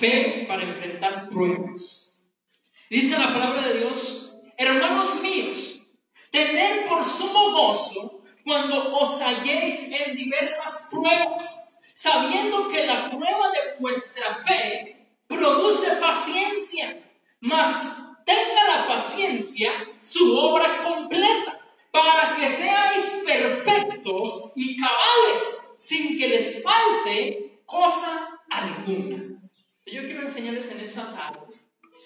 fe para enfrentar pruebas. Dice la palabra de Dios, hermanos míos, tener por sumo gozo cuando os halléis en diversas pruebas, sabiendo que la prueba de vuestra fe produce paciencia, mas tenga la paciencia su obra completa, para que seáis perfectos y cabales, sin que les falte cosa alguna. Yo quiero enseñarles en esta tarde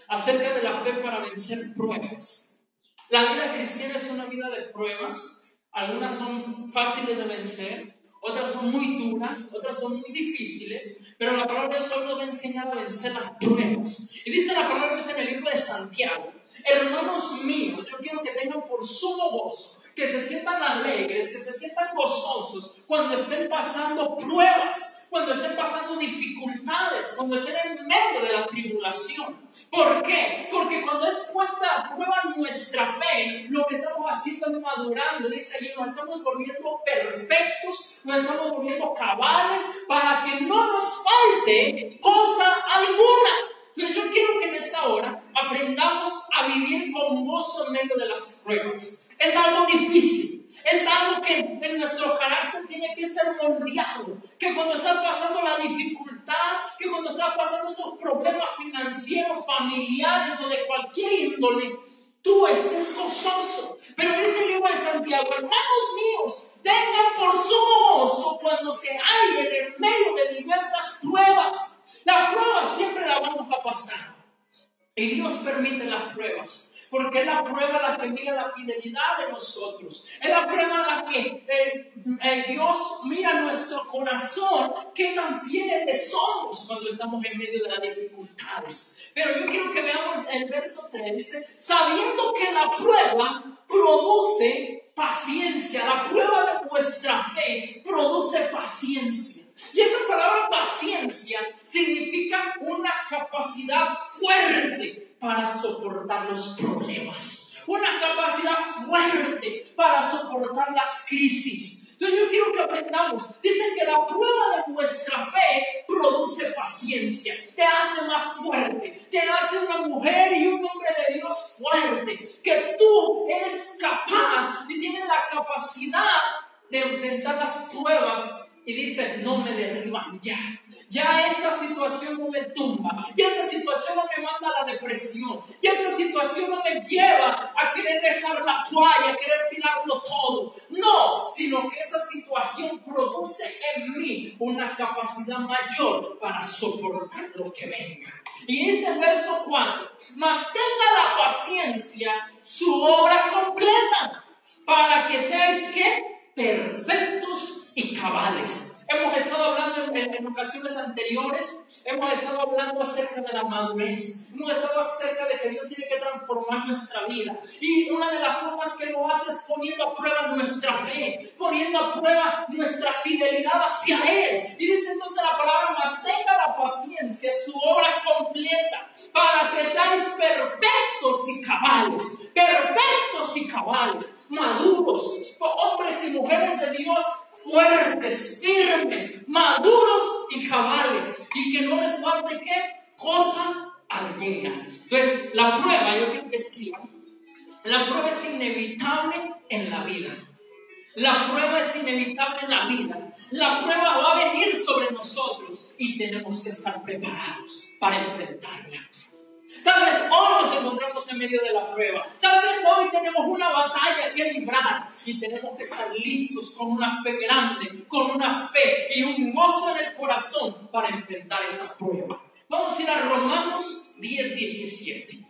acerca de la fe para vencer pruebas. La vida cristiana es una vida de pruebas. Algunas son fáciles de vencer, otras son muy duras, otras son muy difíciles, pero la palabra de Dios solo va a enseñar a vencer las pruebas. Y dice la palabra de Dios en el libro de Santiago, hermanos míos, yo quiero que tengan por sumo gozo, que se sientan alegres, que se sientan gozosos cuando estén pasando pruebas cuando estén pasando dificultades, cuando estén en medio de la tribulación. ¿Por qué? Porque cuando es puesta a prueba nuestra fe, lo que estamos haciendo es madurando, dice allí, nos estamos volviendo perfectos, nos estamos volviendo cabales para que no nos falte cosa alguna. Entonces yo quiero que en esta hora aprendamos a vivir con gozo en medio de las pruebas. Es algo difícil, es algo que en nuestro carácter tiene que ser moldeado. Que cuando está pasando la dificultad, que cuando está pasando esos problemas financieros, familiares o de cualquier índole, tú estés gozoso. Pero dice el libro de Santiago, hermanos míos, tengan por sumo gozo cuando se hallen en medio de diversas pruebas. La prueba siempre la vamos a pasar. Y Dios permite las pruebas porque es la prueba la que mira la fidelidad de nosotros. Es la prueba la que eh, eh, Dios mira nuestro corazón, qué tan fieles somos cuando estamos en medio de las dificultades. Pero yo quiero que veamos el verso 3, dice, sabiendo que la prueba produce paciencia, la prueba de vuestra fe produce paciencia. Y esa palabra paciencia significa una capacidad fuerte para soportar los problemas, una capacidad fuerte para soportar las crisis. Entonces yo quiero que aprendamos, dicen que la prueba de nuestra fe produce paciencia, te hace más fuerte, te hace una mujer y un hombre de Dios fuerte, que tú eres capaz y tienes la capacidad de enfrentar las pruebas. Y dice, no me derriban ya. Ya esa situación no me tumba, ya esa situación no me manda a la depresión, ya esa situación no me lleva a querer dejar la toalla, a querer tirarlo todo. No, sino que esa situación produce en mí una capacidad mayor para soportar lo que venga. Y ese el verso 4, mas tenga la paciencia su obra completa, para que seáis que perfectos y cabales. Hemos estado hablando en, ocasiones anteriores, hemos estado hablando acerca de la madurez, hemos estado acerca de que Dios tiene que transformar nuestra vida. Y una de las formas que lo hace es poniendo a prueba nuestra fe, poniendo a prueba nuestra fidelidad hacia Él. Y dice entonces la palabra, más tenga la paciencia, su obra completa, para que seáis perfectos y cabales, perfectos y cabales, maduros, hombres y mujeres de Dios fuertes, firmes, maduros y cabales, y que no les falte qué cosa alguna. Entonces, la prueba, yo quiero que escriban, la prueba es inevitable en la vida. La prueba es inevitable en la vida. La prueba va a venir sobre nosotros y tenemos que estar preparados para enfrentarla. Tal vez hoy nos encontramos en medio de la prueba. Tal vez hoy tenemos una batalla que librar y tenemos que estar listos con una fe grande, con una fe y un gozo en el corazón para enfrentar esa prueba. Vamos a ir a Romanos 10, 17.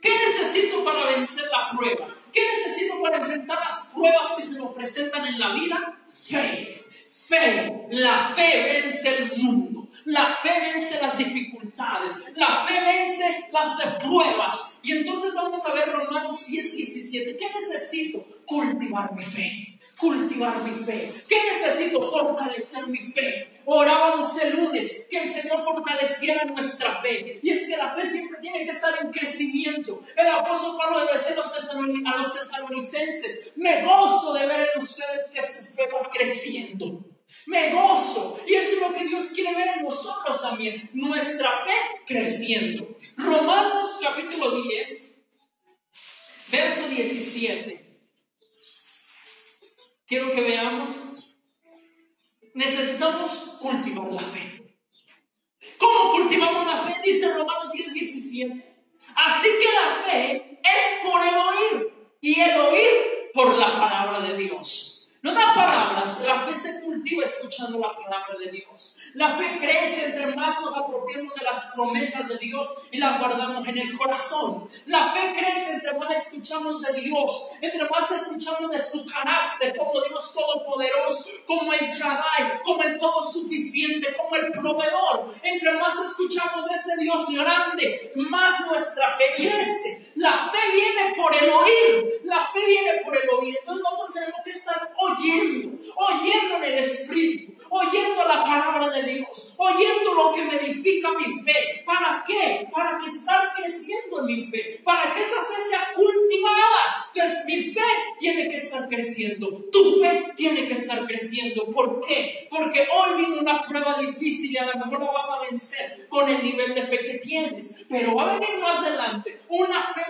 ¿Qué necesito para vencer la prueba? ¿Qué necesito para enfrentar las pruebas que se nos presentan en la vida? Fe. Fe. La fe vence el mundo. La fe vence las dificultades. La fe vence las pruebas. Y entonces vamos a ver Romanos 10, 17. ¿Qué necesito? Cultivar mi fe. Cultivar mi fe. ¿Qué necesito? Fortalecer mi fe. Orábamos el lunes que el Señor fortaleciera nuestra fe. Y es que la fe siempre tiene que estar en crecimiento. El apóstol Pablo decía a los tesalonicenses, me gozo de ver en ustedes que su fe va creciendo. Me gozo. Y eso es lo que Dios quiere ver en nosotros también. Nuestra fe creciendo. Romanos capítulo 10, verso 17. Quiero que veamos. Necesitamos cultivar la fe. ¿Cómo cultivamos la fe? Dice Romanos 10, 17. Así que la fe es por el oír y el oír por la palabra de Dios. No da palabras, la fe se cultiva escuchando la palabra de Dios. La fe crece entre más nos apropiamos de las promesas de Dios y las guardamos en el corazón. La fe crece entre más escuchamos de Dios, entre más escuchamos de su carácter, como Dios todopoderoso, como el Shaddai, como el todo suficiente, como el proveedor. Entre más escuchamos de ese Dios grande, más nuestra fe crece. La fe viene por el oír, la fe viene por el oír. Entonces nosotros tenemos que estar oyendo, oyendo en el Espíritu, oyendo la palabra de Dios, oyendo lo que me edifica mi fe. ¿Para qué? Para que estar creciendo en mi fe, para que esa fe sea cultivada. Pues mi fe tiene que estar creciendo, tu fe tiene que estar creciendo. ¿Por qué? Porque hoy viene una prueba difícil y a lo mejor la vas a vencer con el nivel de fe que tienes, pero va a venir más adelante una fe,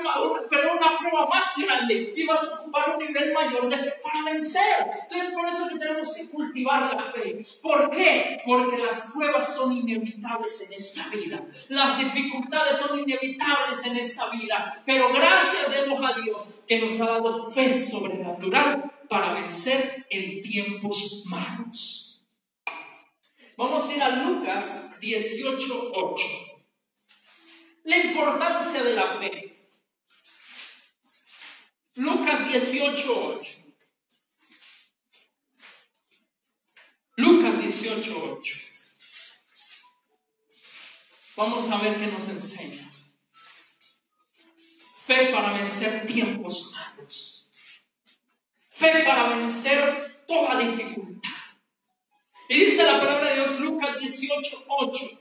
pero una prueba más grande y vas a ocupar un nivel mayor de fe para vencer. Entonces por eso que tenemos que cultivar la fe. ¿Por qué? Porque las pruebas son inevitables en esta vida. Las dificultades son inevitables en esta vida. Pero gracias demos a Dios que nos ha dado fe sobrenatural para vencer en tiempos malos. Vamos a ir a Lucas 18:8. La importancia de la fe. Lucas 18:8. Lucas 18:8. Vamos a ver qué nos enseña. Fe para vencer tiempos malos. Fe para vencer toda dificultad. Y dice la palabra de Dios, Lucas 18:8.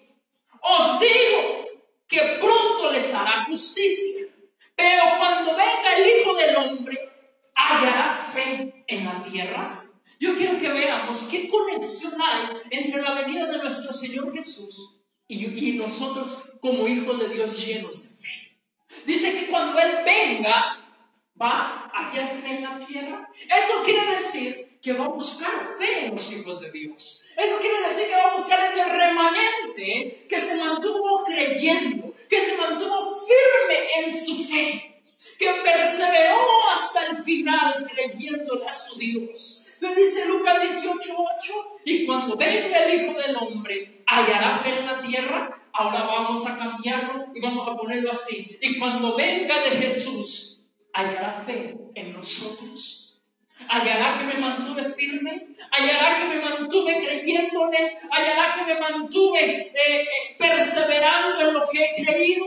Os digo que pronto les hará justicia, pero cuando venga el Hijo del Hombre, hallará fe en la tierra. Yo quiero que veamos qué conexión hay entre la venida de nuestro Señor Jesús y, nosotros como hijos de Dios llenos de fe. Dice que cuando Él venga, va a hallar fe en la tierra. Eso quiere decir que va a buscar fe en los hijos de Dios. Eso quiere decir que va a buscar ese remanente que se mantuvo creyendo, Ahora vamos a cambiarlo y vamos a ponerlo así. Y cuando venga de Jesús, hallará fe en nosotros. Hallará que me mantuve firme, hallará que me mantuve creyéndole, hallará que me mantuve eh, eh, perseverando en lo que he creído,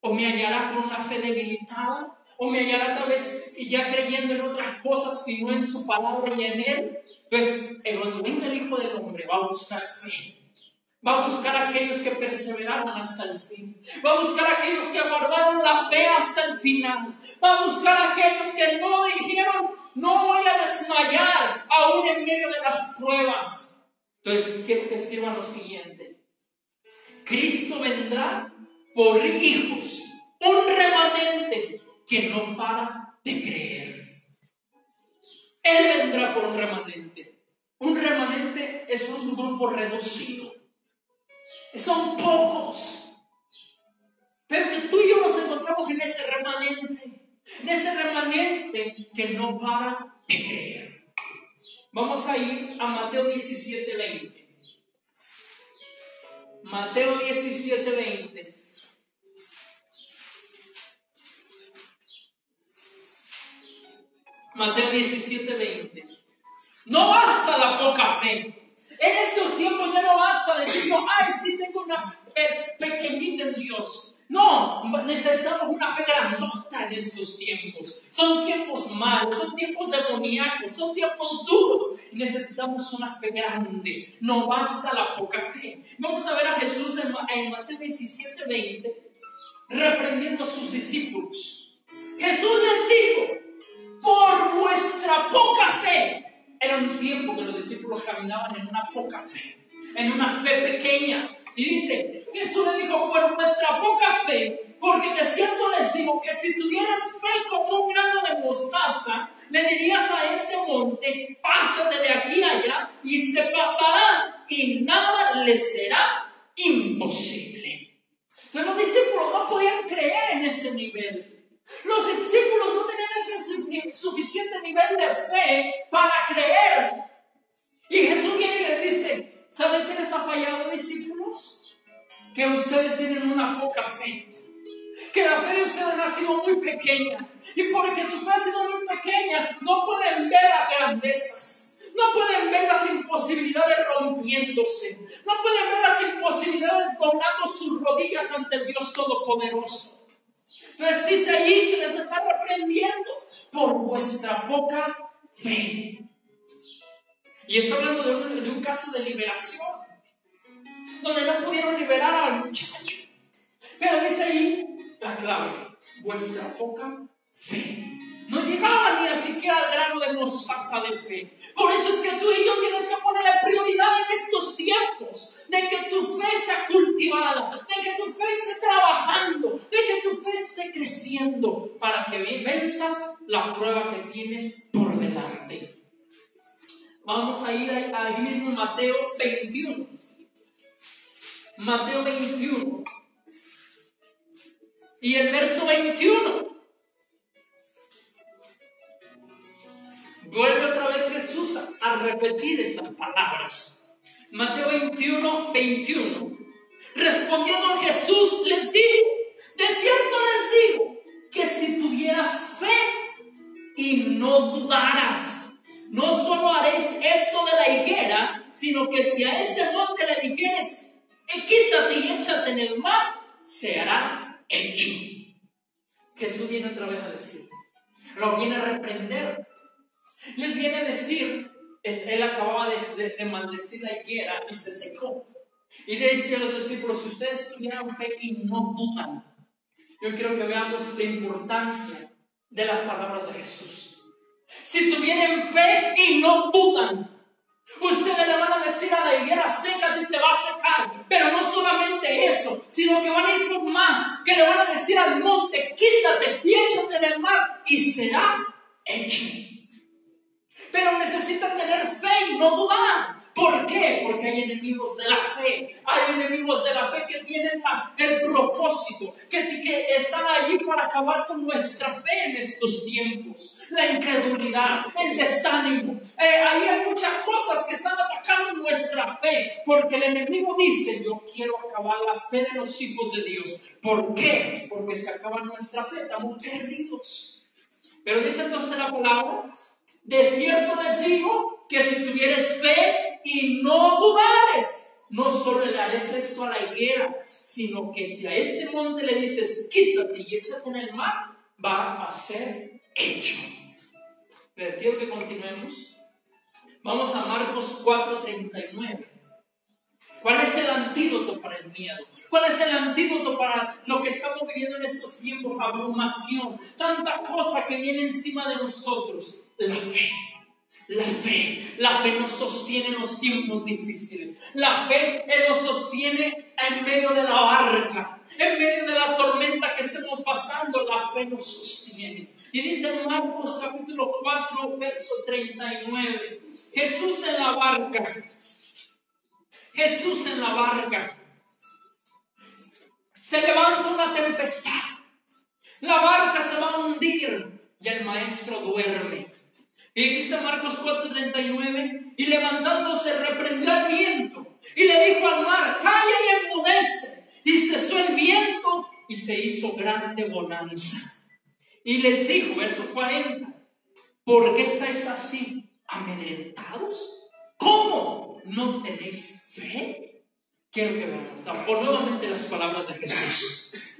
o me hallará con una fe debilitada, o me hallará tal vez ya creyendo en otras cosas que no en su palabra y en él. Pues cuando venga el Hijo del Hombre va a buscar fe. Va a buscar a aquellos que perseveraron hasta el fin. Va a buscar a aquellos que guardaron la fe hasta el final. Va a buscar a aquellos que no dijeron, no voy a desmayar aún en medio de las pruebas. Entonces quiero que escriban lo siguiente. Cristo vendrá por hijos, un remanente que no para de creer. Él vendrá por un remanente. Un remanente es un grupo reducido. Son pocos. Pero que tú y yo nos encontramos en ese remanente. En ese remanente que no para de creer. Vamos a ir a Mateo 17, 20. Mateo 17, 20. Mateo 17, 20. No basta la poca fe. En estos tiempos ya no basta decir, ay, sí tengo una fe pequeñita en Dios. No, necesitamos una fe grandota en estos tiempos. Son tiempos malos, son tiempos demoníacos, son tiempos duros. Necesitamos una fe grande. No basta la poca fe. Vamos a ver a Jesús en Mateo 17, 20, reprendiendo a sus discípulos. Jesús les dijo, por vuestra poca fe. Era un tiempo que los discípulos caminaban en una poca fe, en una fe pequeña. Y dice, Jesús le dijo, por nuestra poca fe, porque de cierto les digo que si tuvieras fe como un grano de mostaza, le dirías a este monte, pásate de aquí allá, y se pasará, y nada le será imposible. Pero los discípulos no podían creer en ese nivel. Los discípulos no tenían ese suficiente nivel de fe para creer. Y Jesús viene y les dice, ¿saben qué les ha fallado, discípulos? Que ustedes tienen una poca fe. Que la fe de ustedes ha sido muy pequeña. Y porque su fe ha sido muy pequeña, no pueden ver las grandezas. No pueden ver las imposibilidades rompiéndose. No pueden ver las imposibilidades doblando sus rodillas ante el Dios Todopoderoso. Dice ahí que les está reprendiendo por vuestra poca fe. Y está hablando de un, de un caso de liberación, donde no pudieron liberar al muchacho. Pero dice ahí la clave, vuestra poca fe. No llegaba ni siquiera al grano de mostaza de fe. Por eso es que tú y yo tienes que ponerle prioridad en estos tiempos. De que tu fe sea cultivada. De que tu fe esté trabajando. De que tu fe esté creciendo. Para que venzas la prueba que tienes por delante. Vamos a ir ahí mismo Mateo 21. Mateo 21. Y el verso 21. Vuelve otra vez Jesús a repetir estas palabras. Mateo 21, 21. Respondiendo Jesús les digo, de cierto les digo, que si tuvieras fe y no dudaras, no solo haréis esto de la higuera, sino que si a este monte le dijeres, eh, quítate y échate en el mar, se hará hecho. Jesús viene otra vez a decir, lo viene a reprender a decir, él acababa de, maldecir la higuera y se secó. Y dice a los discípulos, si ustedes tuvieran fe y no dudan, yo quiero que veamos la importancia de las palabras de Jesús. Si tuvieran fe y no dudan, ustedes le van a decir a la higuera, sécate y se va a secar. Pero no solamente eso, sino que van a ir por más, que le van a decir al monte, quítate y échate en el mar y será hecho pero necesitan tener fe y no dudar. ¿Por qué? Porque hay enemigos de la fe. Hay enemigos de la fe que tienen el propósito, que, que, están allí para acabar con nuestra fe en estos tiempos. La incredulidad, el desánimo. Eh, ahí hay muchas cosas que están atacando nuestra fe, porque el enemigo dice, yo quiero acabar la fe de los hijos de Dios. ¿Por qué? Porque se acaba nuestra fe, estamos perdidos. Pero dice entonces la palabra de cierto les digo que si tuvieres fe y no dudares, no solo le haréis esto a la higuera, sino que si a este monte le dices, quítate y échate en el mar, va a ser hecho. Pero quiero que continuemos. Vamos a Marcos 4:39. ¿Cuál es el antídoto para el miedo? ¿Cuál es el antídoto para lo que estamos viviendo en estos tiempos? Abrumación, tanta cosa que viene encima de nosotros. La fe. La fe, la fe nos sostiene en los tiempos difíciles. La fe nos sostiene en medio de la barca, en medio de la tormenta que estemos pasando. La fe nos sostiene. Y dice Marcos capítulo 4, verso 39, Jesús en la barca, Jesús en la barca. Se levanta una tempestad. La barca se va a hundir y el maestro duerme. Y dice Marcos 4:39, y levantándose reprendió al viento y le dijo al mar, calla y enmudece. Y cesó el viento y se hizo grande bonanza. Y les dijo, verso 40, ¿por qué estáis así amedrentados? ¿Cómo no tenéis fe? Quiero que veamos nuevamente las palabras de Jesús.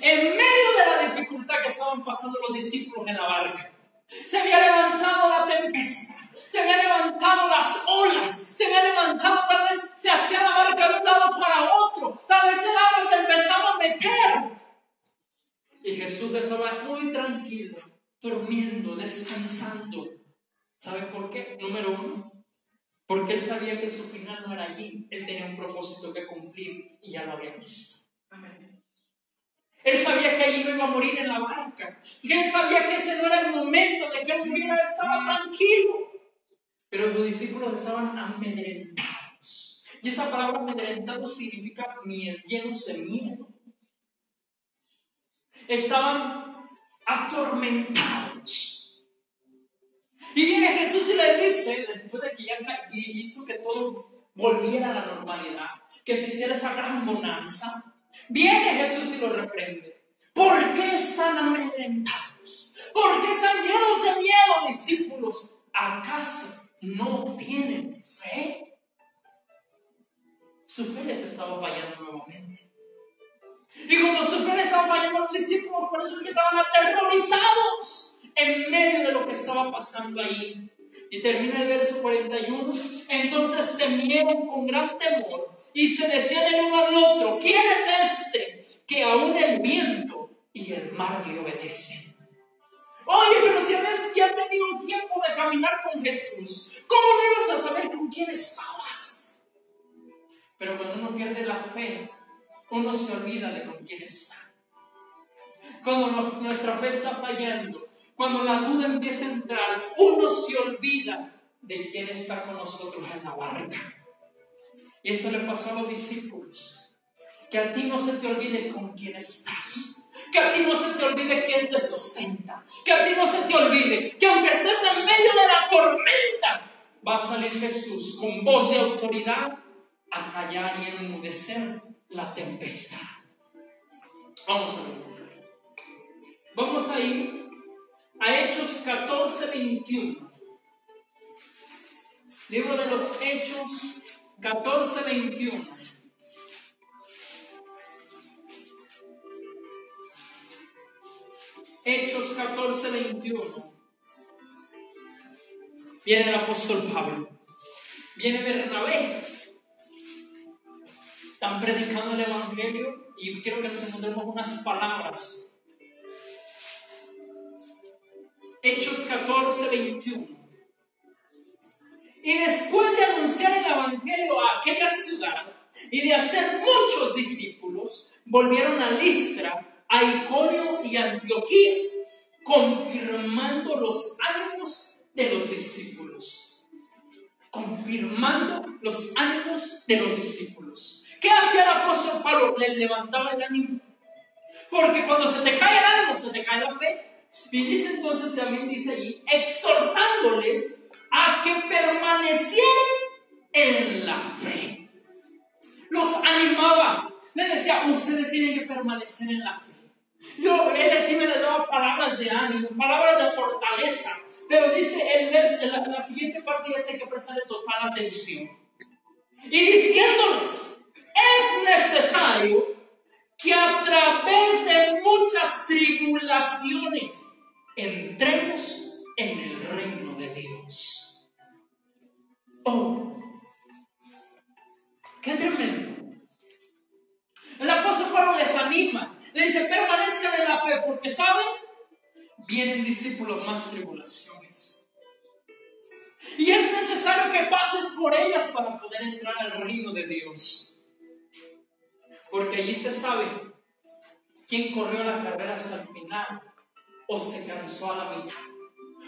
En medio de la dificultad que estaban pasando los discípulos en la barca, se había levantado la tempestad. Se había levantado las olas. Se había levantado, tal vez se hacía la barca de un lado para otro. Tal vez el agua se empezaba a meter. Y Jesús estaba muy tranquilo, durmiendo, descansando. ¿Sabe por qué? Número uno, porque él sabía que su final no era allí. Él tenía un propósito que cumplir y ya lo había visto. Él sabía que allí no iba a morir en la barca. Y él sabía que ese no era el momento de que él muriera, estaba tranquilo. Pero los discípulos estaban amedrentados. Y esta palabra amedrentado significa miedo, llenos de miedo. Estaban atormentados. Y viene Jesús y les dice, después de que ya hizo que todo volviera a la normalidad, que se hiciera esa gran bonanza, viene Jesús y lo reprende. ¿Por qué están amedrentados? ¿Por qué están llenos de miedo, discípulos? ¿Acaso no tienen fe? Su fe les estaba fallando nuevamente. Y como su fe les estaba fallando los discípulos, por eso estaban aterrorizados en medio de lo que estaba pasando ahí. Y termina el verso 41. Entonces temieron con gran temor y se decían el uno al otro, ¿quién es este que aún el viento y el mar le obedecen? Oye, pero si ves que ha tenido tiempo de caminar con Jesús, ¿cómo no ibas a saber con quién estabas? Pero cuando uno pierde la fe, uno se olvida de con quién está. Cuando nuestra fe está fallando, cuando la duda empieza a entrar, uno se olvida de quién está con nosotros en la barca. Eso le pasó a los discípulos. Que a ti no se te olvide con quién estás. Que a ti no se te olvide quién te sustenta. Que a ti no se te olvide que aunque estés en medio de la tormenta, va a salir Jesús con voz de autoridad a callar y enmudecer la tempestad. Vamos a ver. Vamos a ir a Hechos 14, 21. Libro de los Hechos 14, 21. Hechos 14, 21. Viene el apóstol Pablo. Viene Bernabé. Están predicando el Evangelio y quiero que nos encontremos unas palabras Hechos 14, 21. Y después de anunciar el Evangelio a aquella ciudad y de hacer muchos discípulos, volvieron a Listra, a Iconio y Antioquía, confirmando los ánimos de los discípulos. Confirmando los ánimos de los discípulos. ¿Qué hacía el apóstol Pablo? Le levantaba el ánimo. Porque cuando se te cae el ánimo, se te cae la fe. Y dice entonces, también dice allí, exhortándoles a que permanecieran en la fe. Los animaba. Les decía, ustedes tienen que permanecer en la fe. Yo, él sí me les daba palabras de ánimo, palabras de fortaleza. Pero dice el verso, la, la siguiente parte ya hay que prestarle total atención. Y diciéndoles, es necesario que a través de muchas tribulaciones entremos en el reino de Dios. Oh, qué tremendo. El apóstol Pablo les anima, le dice, permanezcan en la fe, porque saben, vienen discípulos más tribulaciones. Y es necesario que pases por ellas para poder entrar al reino de Dios. Porque allí se sabe quién corrió la carrera hasta el final, o se cansó a la mitad,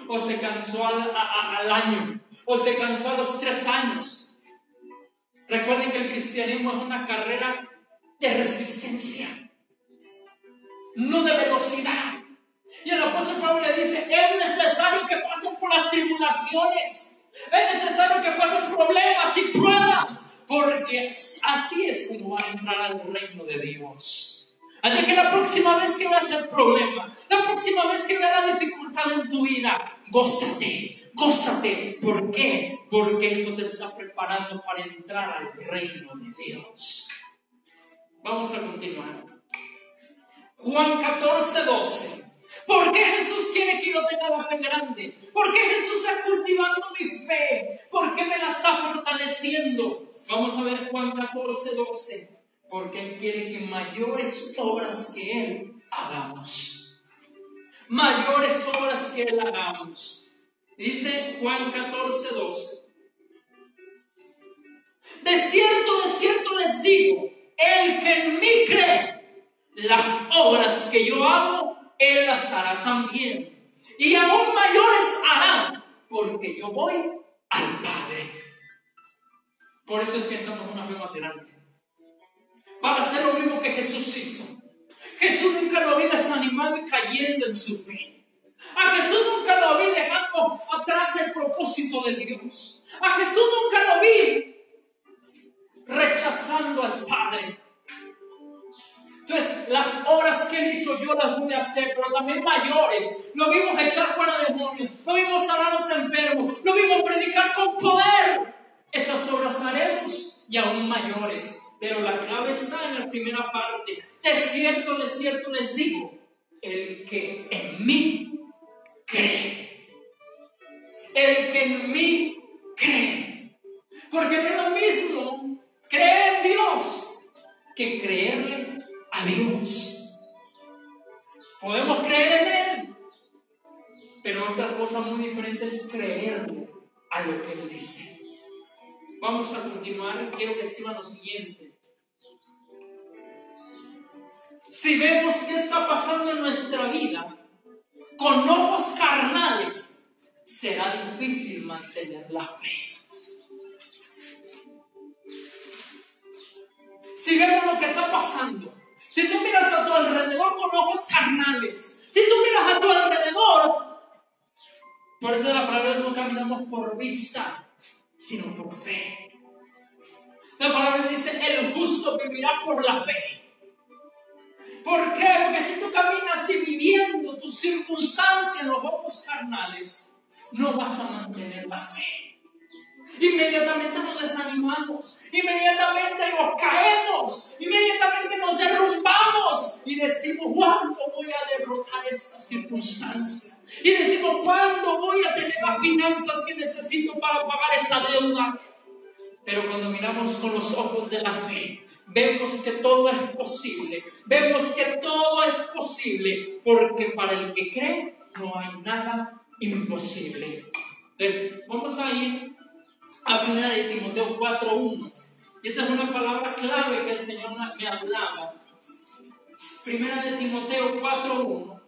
o se cansó al, al año, o se cansó a los tres años. Recuerden que el cristianismo es una carrera de resistencia, no de velocidad. Y el apóstol Pablo le dice, es necesario que pasen por las tribulaciones, es necesario que pasen problemas y pruebas porque así es como van a entrar al reino de Dios. Así que la próxima vez que veas el problema, la próxima vez que veas la dificultad en tu vida, gózate, gózate. ¿Por qué? Porque eso te está preparando para entrar al reino de Dios. Vamos a continuar. Juan 14, 12. ¿Por qué Jesús quiere que yo tenga la fe grande? ¿Por qué Jesús está cultivando mi fe? ¿Por qué me la está fortaleciendo? Vamos a ver Juan 14, 12. Porque Él quiere que mayores obras que Él hagamos. Mayores obras que Él hagamos. Dice Juan 14, 12. De cierto, de cierto les digo, el que en mí cree, las obras que yo hago, él las hará también. Y aún mayores harán, porque yo voy al Padre. Por eso es que entramos una fe grande. Para hacer lo mismo que Jesús hizo. Jesús nunca lo vi desanimado y cayendo en su fe. A Jesús nunca lo vi dejando atrás el propósito de Dios. A Jesús nunca lo vi rechazando al Padre. Entonces, las obras que él hizo yo las voy a hacer, pero también mayores. Lo vimos echar fuera demonios, lo vimos sanar a los enfermos, lo vimos predicar con poder. Esas obras haremos y aún mayores. Pero la clave está en la primera parte. De cierto, de cierto les digo, el que en mí cree. El que en mí cree. Porque no es lo mismo creer en Dios que creerle a Dios. Podemos creer en Él, pero otra cosa muy diferente es creerle a lo que Él dice. Vamos a continuar. Quiero que escriban lo siguiente. Si vemos qué está pasando en nuestra vida con ojos carnales, será difícil mantener la fe. Si vemos lo que está pasando, si tú miras a tu alrededor con ojos carnales, si tú miras a tu alrededor, por eso la palabra es no caminamos por vista, sino por fe. La palabra dice, el justo vivirá por la fe. ¿Por qué? Porque si tú caminas viviendo tu circunstancia en los ojos carnales, no vas a mantener la fe. Inmediatamente nos desanimamos, inmediatamente nos caemos, inmediatamente nos derrumbamos y decimos, ¿cuándo voy a derrotar esta circunstancia? Y decimos, ¿cuándo voy a tener las finanzas que necesito para pagar esa deuda? Pero cuando miramos con los ojos de la fe, vemos que todo es posible. Vemos que todo es posible porque para el que cree no hay nada imposible. Entonces, vamos a ir a primera de Timoteo 4.1. Y esta es una palabra clave que el Señor me hablaba. Primera de Timoteo 4.1.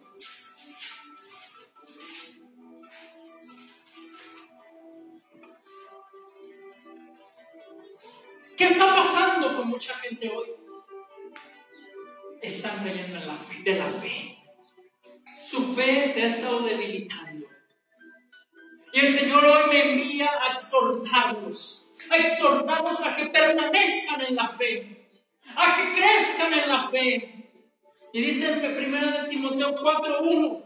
¿Qué está pasando con mucha gente hoy? Están cayendo en la fe, de la fe. Su fe se ha estado debilitando. Y el Señor hoy me envía a exhortarlos, a exhortarlos a que permanezcan en la fe, a que crezcan en la fe. Y dice en 1 de Timoteo 4.1,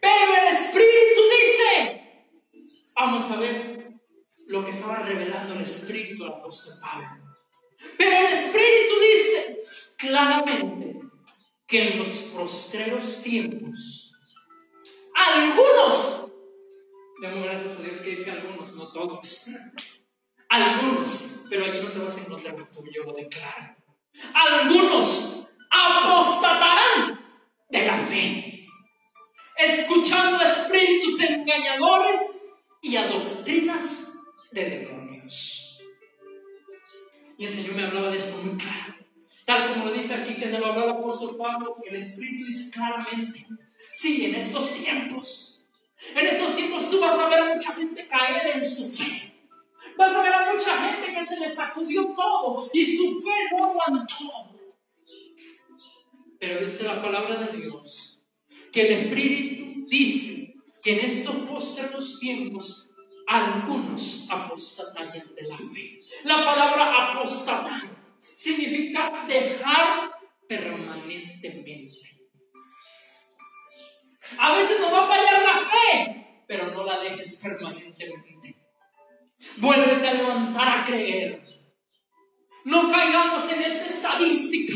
pero el Espíritu dice, vamos a ver lo que estaba revelando el Espíritu al apóstol Pablo. Pero el Espíritu dice claramente que en los postreros tiempos, algunos, damos gracias a Dios que dice algunos, no todos, algunos, pero allí no te vas a encontrar tú, yo lo declaro. Algunos apostatarán de la fe, escuchando espíritus engañadores y a doctrinas de demonios. Y el Señor me hablaba de esto muy claro. Tal como lo dice aquí que se lo habló el apóstol Pablo, el Espíritu dice claramente, sí, en estos tiempos, en estos tiempos tú vas a ver a mucha gente caer en su fe. Vas a ver a mucha gente que se le sacudió todo y su fe no aguantó. Pero dice la palabra de Dios que el Espíritu dice que en estos posteriores tiempos algunos apostatarían de la fe. La palabra apostatar significa dejar permanentemente. A veces nos va a fallar la pero no la dejes permanentemente. Vuélvete a levantar a creer. No caigamos en esta estadística.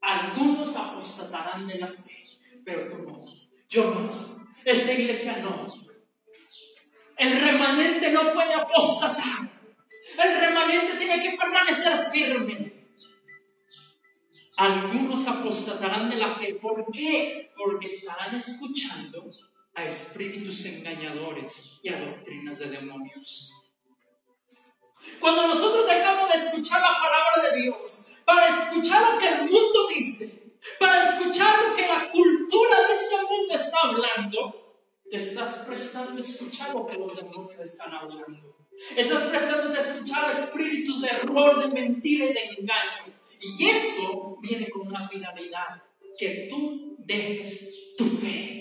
Algunos apostatarán de la fe, pero tú no. Yo no. Esta iglesia no. El remanente no puede apostatar. El remanente tiene que permanecer firme. Algunos apostatarán de la fe. ¿Por qué? Porque estarán escuchando a espíritus engañadores y a doctrinas de demonios. Cuando nosotros dejamos de escuchar la palabra de Dios para escuchar lo que el mundo dice, para escuchar lo que la cultura de este mundo está hablando, te estás prestando a escuchar lo que los demonios están hablando. Estás prestando a escuchar espíritus de error, de mentira y de engaño. Y eso viene con una finalidad, que tú dejes tu fe.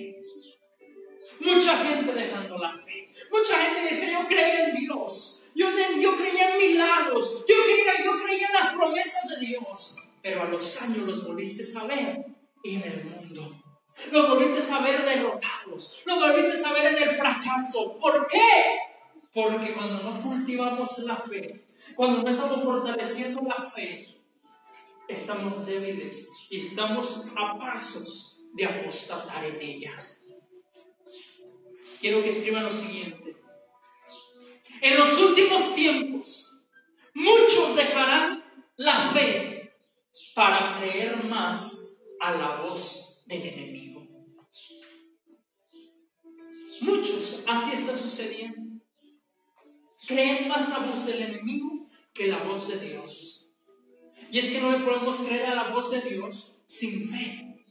Mucha gente dejando la fe. Mucha gente dice, yo creía en Dios. Yo, yo creía en milagros. Yo creía, yo creía en las promesas de Dios. Pero a los años los volviste a ver en el mundo. Los volviste a ver derrotados. Los volviste a ver en el fracaso. ¿Por qué? Porque cuando no cultivamos la fe, cuando no estamos fortaleciendo la fe, estamos débiles y estamos a pasos de apostatar en ella. Quiero que escriban lo siguiente. En los últimos tiempos, muchos dejarán la fe para creer más a la voz del enemigo. Muchos, así está sucediendo. Creen más la voz del enemigo que la voz de Dios. Y es que no le podemos creer a la voz de Dios sin fe.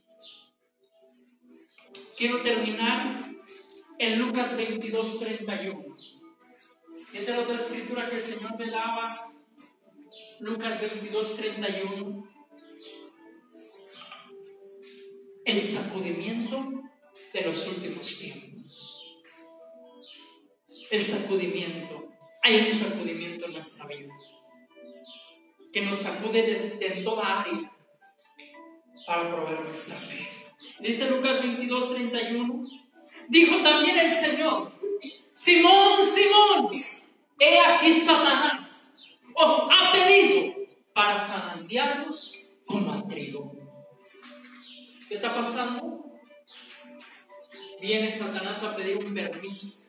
Quiero terminar en Lucas 22, 31. Esta es la otra escritura que el Señor me daba. Lucas 22, 31. El sacudimiento de los últimos tiempos. El sacudimiento. Hay un sacudimiento en nuestra vida que nos sacude desde toda área para probar nuestra fe. Dice Lucas 22, 31. Dijo también el Señor, Simón, Simón, he aquí Satanás os ha pedido para zarandearlos como trigo. ¿Qué está pasando? Viene Satanás a pedir un permiso.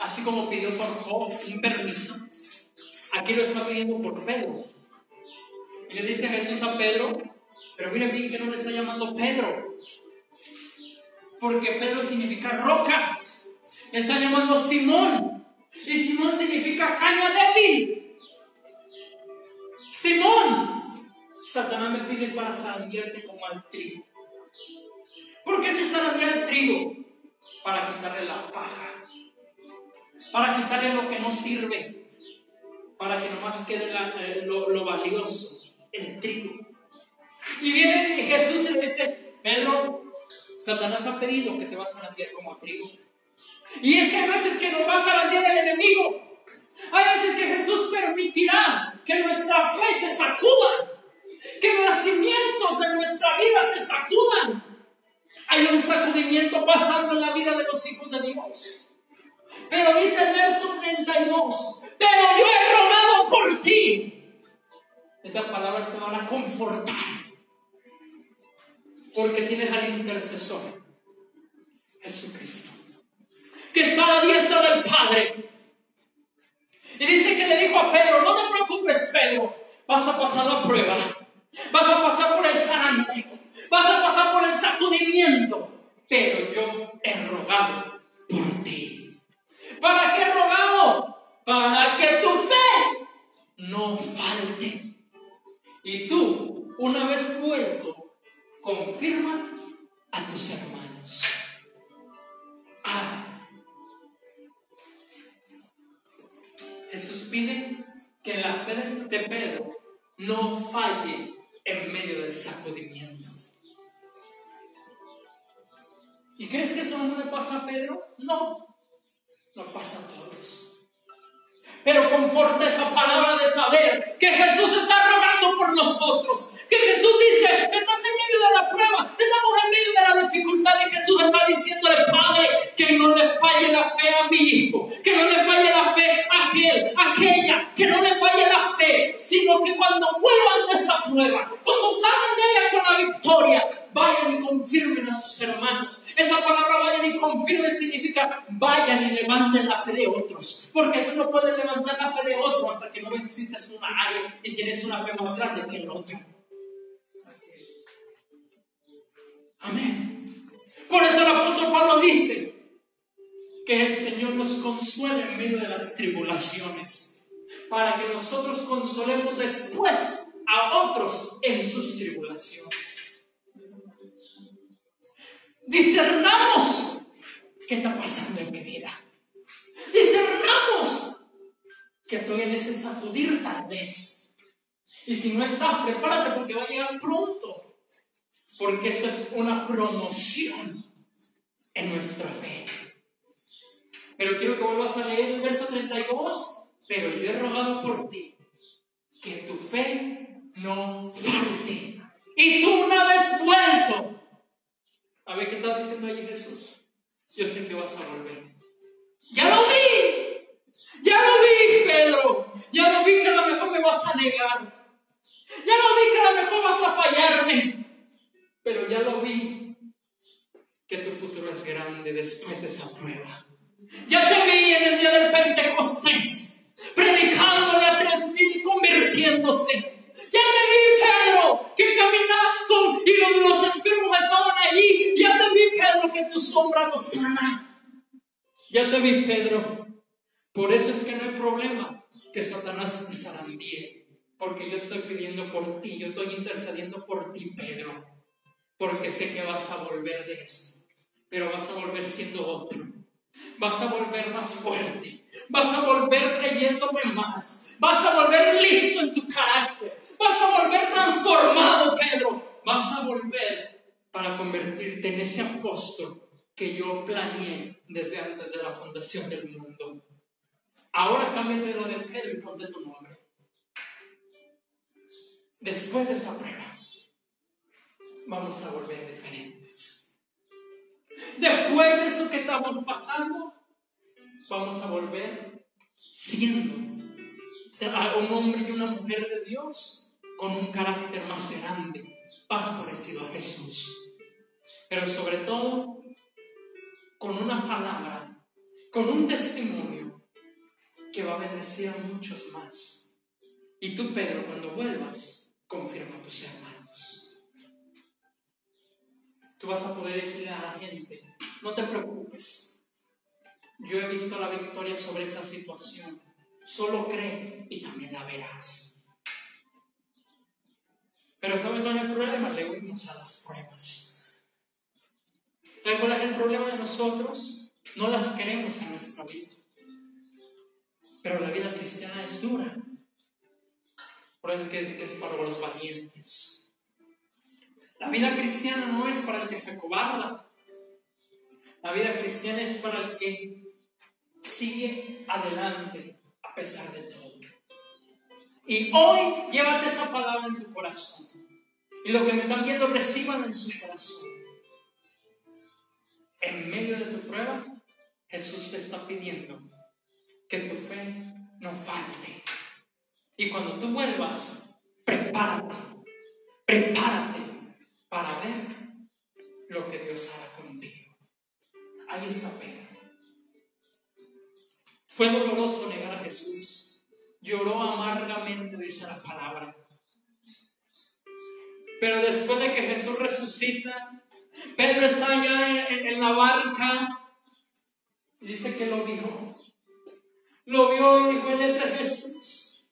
Así como pidió por Job un permiso. Aquí lo está pidiendo por Pedro. Y le dice Jesús a Pedro, pero miren bien que no le está llamando Pedro, porque Pedro significa roca, está llamando Simón, y Simón significa caña débil. Simón, Satanás me pide para zarandearte como al trigo. ¿Por qué se zarandea el trigo? Para quitarle la paja, para quitarle lo que no sirve, para que nomás quede eh, lo valioso el trigo. Y viene Jesús y le dice, Pedro, Satanás ha pedido que te vas a zarandear como trigo. Y es que hay veces que nos va a zarandear el enemigo. Hay veces que Jesús permitirá que nuestra fe se sacuda, que los nacimientos de nuestra vida se sacudan. Hay un sacudimiento pasando en la vida de los hijos de Dios. Pero dice el verso 32, pero yo he rogado por ti estas palabras te van a confortar. Porque tienes al intercesor, Jesucristo, que está a la diestra del Padre. Y dice que le dijo a Pedro, no te preocupes, Pedro, vas a pasar la prueba, vas a pasar por el sanante, vas a pasar por el sacudimiento, pero yo he rogado por ti. ¿Para qué he rogado? Para que tu fe no falte. Y tú, una vez vuelto, confirma a tus hermanos. Ah. Jesús pide que la fe de Pedro no falle en medio del sacudimiento. ¿Y crees que eso no le pasa a Pedro? No, no pasa a. Pero conforta esa palabra de saber que Jesús está rogando por nosotros. Que Jesús dice, estás en medio de la prueba, estamos en medio de la dificultad y Jesús está diciendo al Padre que no le falle la fe a mi hijo, que no le falle la fe a aquel, a aquella, que no le falle la fe, sino que cuando vuelvan de esa prueba, cuando salgan de ella con la victoria, vayan y confirmen a sus hermanos. Esa palabra vayan y confirmen significa vayan y levanten la fe de otros. Porque tú no puedes levantar la fe de otro hasta que no existas una área y tienes una fe más grande que el otro. Amén. Por eso el apóstol Pablo dice, que el Señor nos consuele en medio de las tribulaciones, para que nosotros consolemos después a otros en sus tribulaciones. Discernamos qué está pasando en mi vida. Discernamos que en ese sacudir tal vez. Y si no estás, prepárate porque va a llegar pronto. Porque eso es una promoción en nuestra fe. Pero quiero que vuelvas a leer el verso 32. Pero yo he rogado por ti que tu fe no falte. Y tú una vez vuelto. A ver qué está diciendo allí Jesús. Yo sé que vas a volver. Ya lo vi. Ya lo vi, Pedro. Ya lo vi que a lo mejor me vas a negar. Ya lo vi que a lo mejor vas a fallarme. Pero ya lo vi que tu futuro es grande después de esa prueba. Ya te vi en el día del Pentecostés, Vi, Pedro. Por eso es que no hay problema que Satanás te zarandíe. Porque yo estoy pidiendo por ti, yo estoy intercediendo por ti, Pedro. Porque sé que vas a volver de eso. Pero vas a volver siendo otro. Vas a volver más fuerte. Vas a volver creyéndome más. Vas a volver listo en tu carácter. Vas a volver transformado, Pedro. Vas a volver para convertirte en ese apóstol que yo planeé desde antes de la fundación del mundo. Ahora cámbiate lo de Pedro y ponte tu nombre. Después de esa prueba, vamos a volver diferentes. Después de eso que estamos pasando, vamos a volver siendo un hombre y una mujer de Dios con un carácter más grande, más parecido a Jesús. Pero sobre todo, con una palabra, con un testimonio que va a bendecir a muchos más. Y tú, Pedro, cuando vuelvas, confirma a tus hermanos. Tú vas a poder decirle a la gente, no te preocupes, yo he visto la victoria sobre esa situación. Solo cree y también la verás. Pero ¿saben cuál es el problema? Le huimos a las pruebas. ¿Saben cuál es el problema de nosotros? No las queremos en nuestra vida. Pero la vida cristiana es dura. Por eso es que es para los valientes. La vida cristiana no es para el que se cobarda. La vida cristiana es para el que sigue adelante a pesar de todo. Y hoy llévate esa palabra en tu corazón. Y lo que me están viendo, reciban en su corazón en medio de tu prueba, Jesús te está pidiendo que tu fe no falte. Y cuando tú vuelvas, prepárate, prepárate para ver lo que Dios hará contigo. Ahí está Pedro. Fue doloroso negar a Jesús. Lloró amargamente, dice la palabra. Pero después de que Jesús resucita, Pedro está allá en, la barca y dice que lo vio. Lo vio y dijo, Él es Jesús.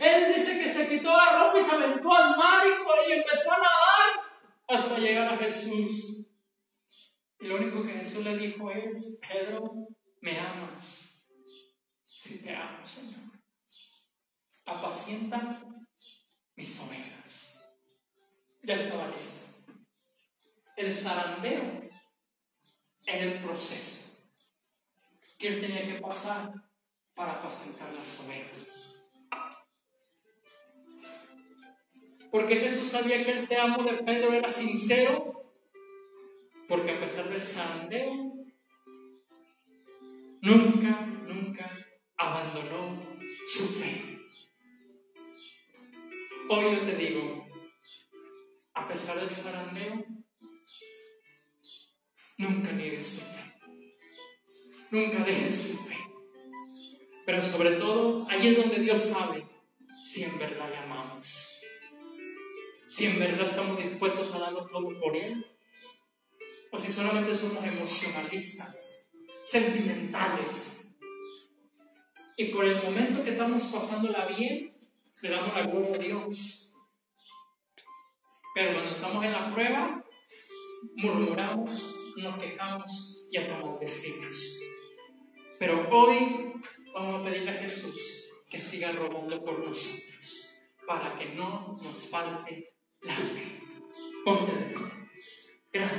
Él dice que se quitó la ropa y se aventó al mar y, y empezó a nadar hasta llegar a Jesús. Y lo único que Jesús le dijo es, Pedro, me amas. Si te amo, Señor. Apacienta mis ovejas. Ya estaba listo el zarandeo en el proceso que él tenía que pasar para apacentar las ovejas. Porque Jesús sabía que el te amo de Pedro era sincero, porque a pesar del zarandeo, nunca, nunca abandonó su fe. Hoy yo te digo, a pesar del zarandeo, Nunca niegues tu fe. Nunca dejes tu fe. Pero sobre todo, ahí es donde Dios sabe si en verdad le amamos. Si en verdad estamos dispuestos a darlo todo por Él. O si solamente somos emocionalistas. sentimentales. Y por el momento que estamos pasándola bien, le damos la gloria a Dios. Pero cuando estamos en la prueba, murmuramos, nos quejamos y hasta maldecimos. Pero hoy vamos a pedirle a Jesús que siga robando por nosotros, para que no nos falte la fe. Ponte de. Gracias.